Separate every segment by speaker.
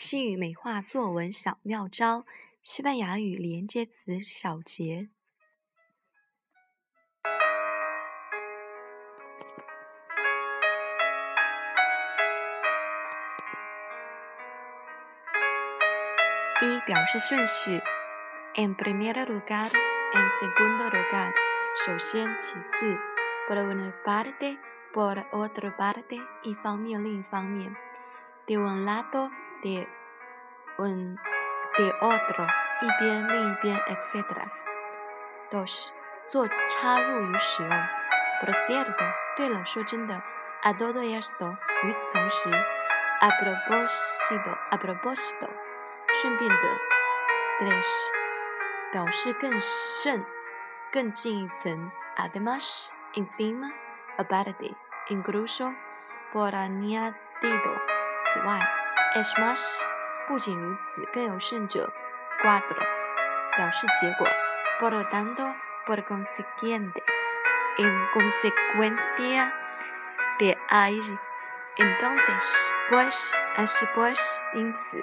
Speaker 1: 英语美化作文小妙招，西班牙语连接词小结。一、表示顺序。En primer lugar，en segundo lugar，首先、其次。Por una parte，por otra parte，一方面、另一方面。De un lado。de un de otro，一边另一边，etc。d 都是做插入与使用。procedo。对了，说真的 a d o e m á o 与此同时 a p r o b i d o a p r o b i d o 顺便的，de más。表示更甚、更近一层。a d e m á s i n f i m a b i a r t a i n c l u s o p o r añadido。此外。Es más, más，不仅如此，更有甚者，cuatro por lo tanto por consiguiente en consecuencia de ahí. Entonces, pues, pues así pues, insi,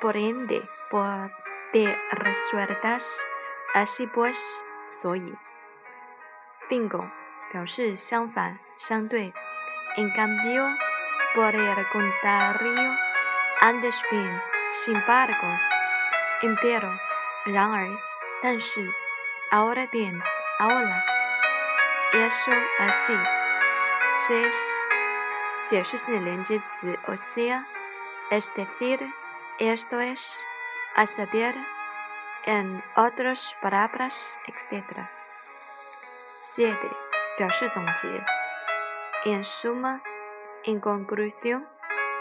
Speaker 1: por ende, por de resueltas, así pues, soy. 5. en cambio, por el contrario, sin embargo, empero, ahora bien, ahora, eso así, es o sea, es decir, esto es, a saber, en otras palabras, etc. 7. en suma, en conclusión.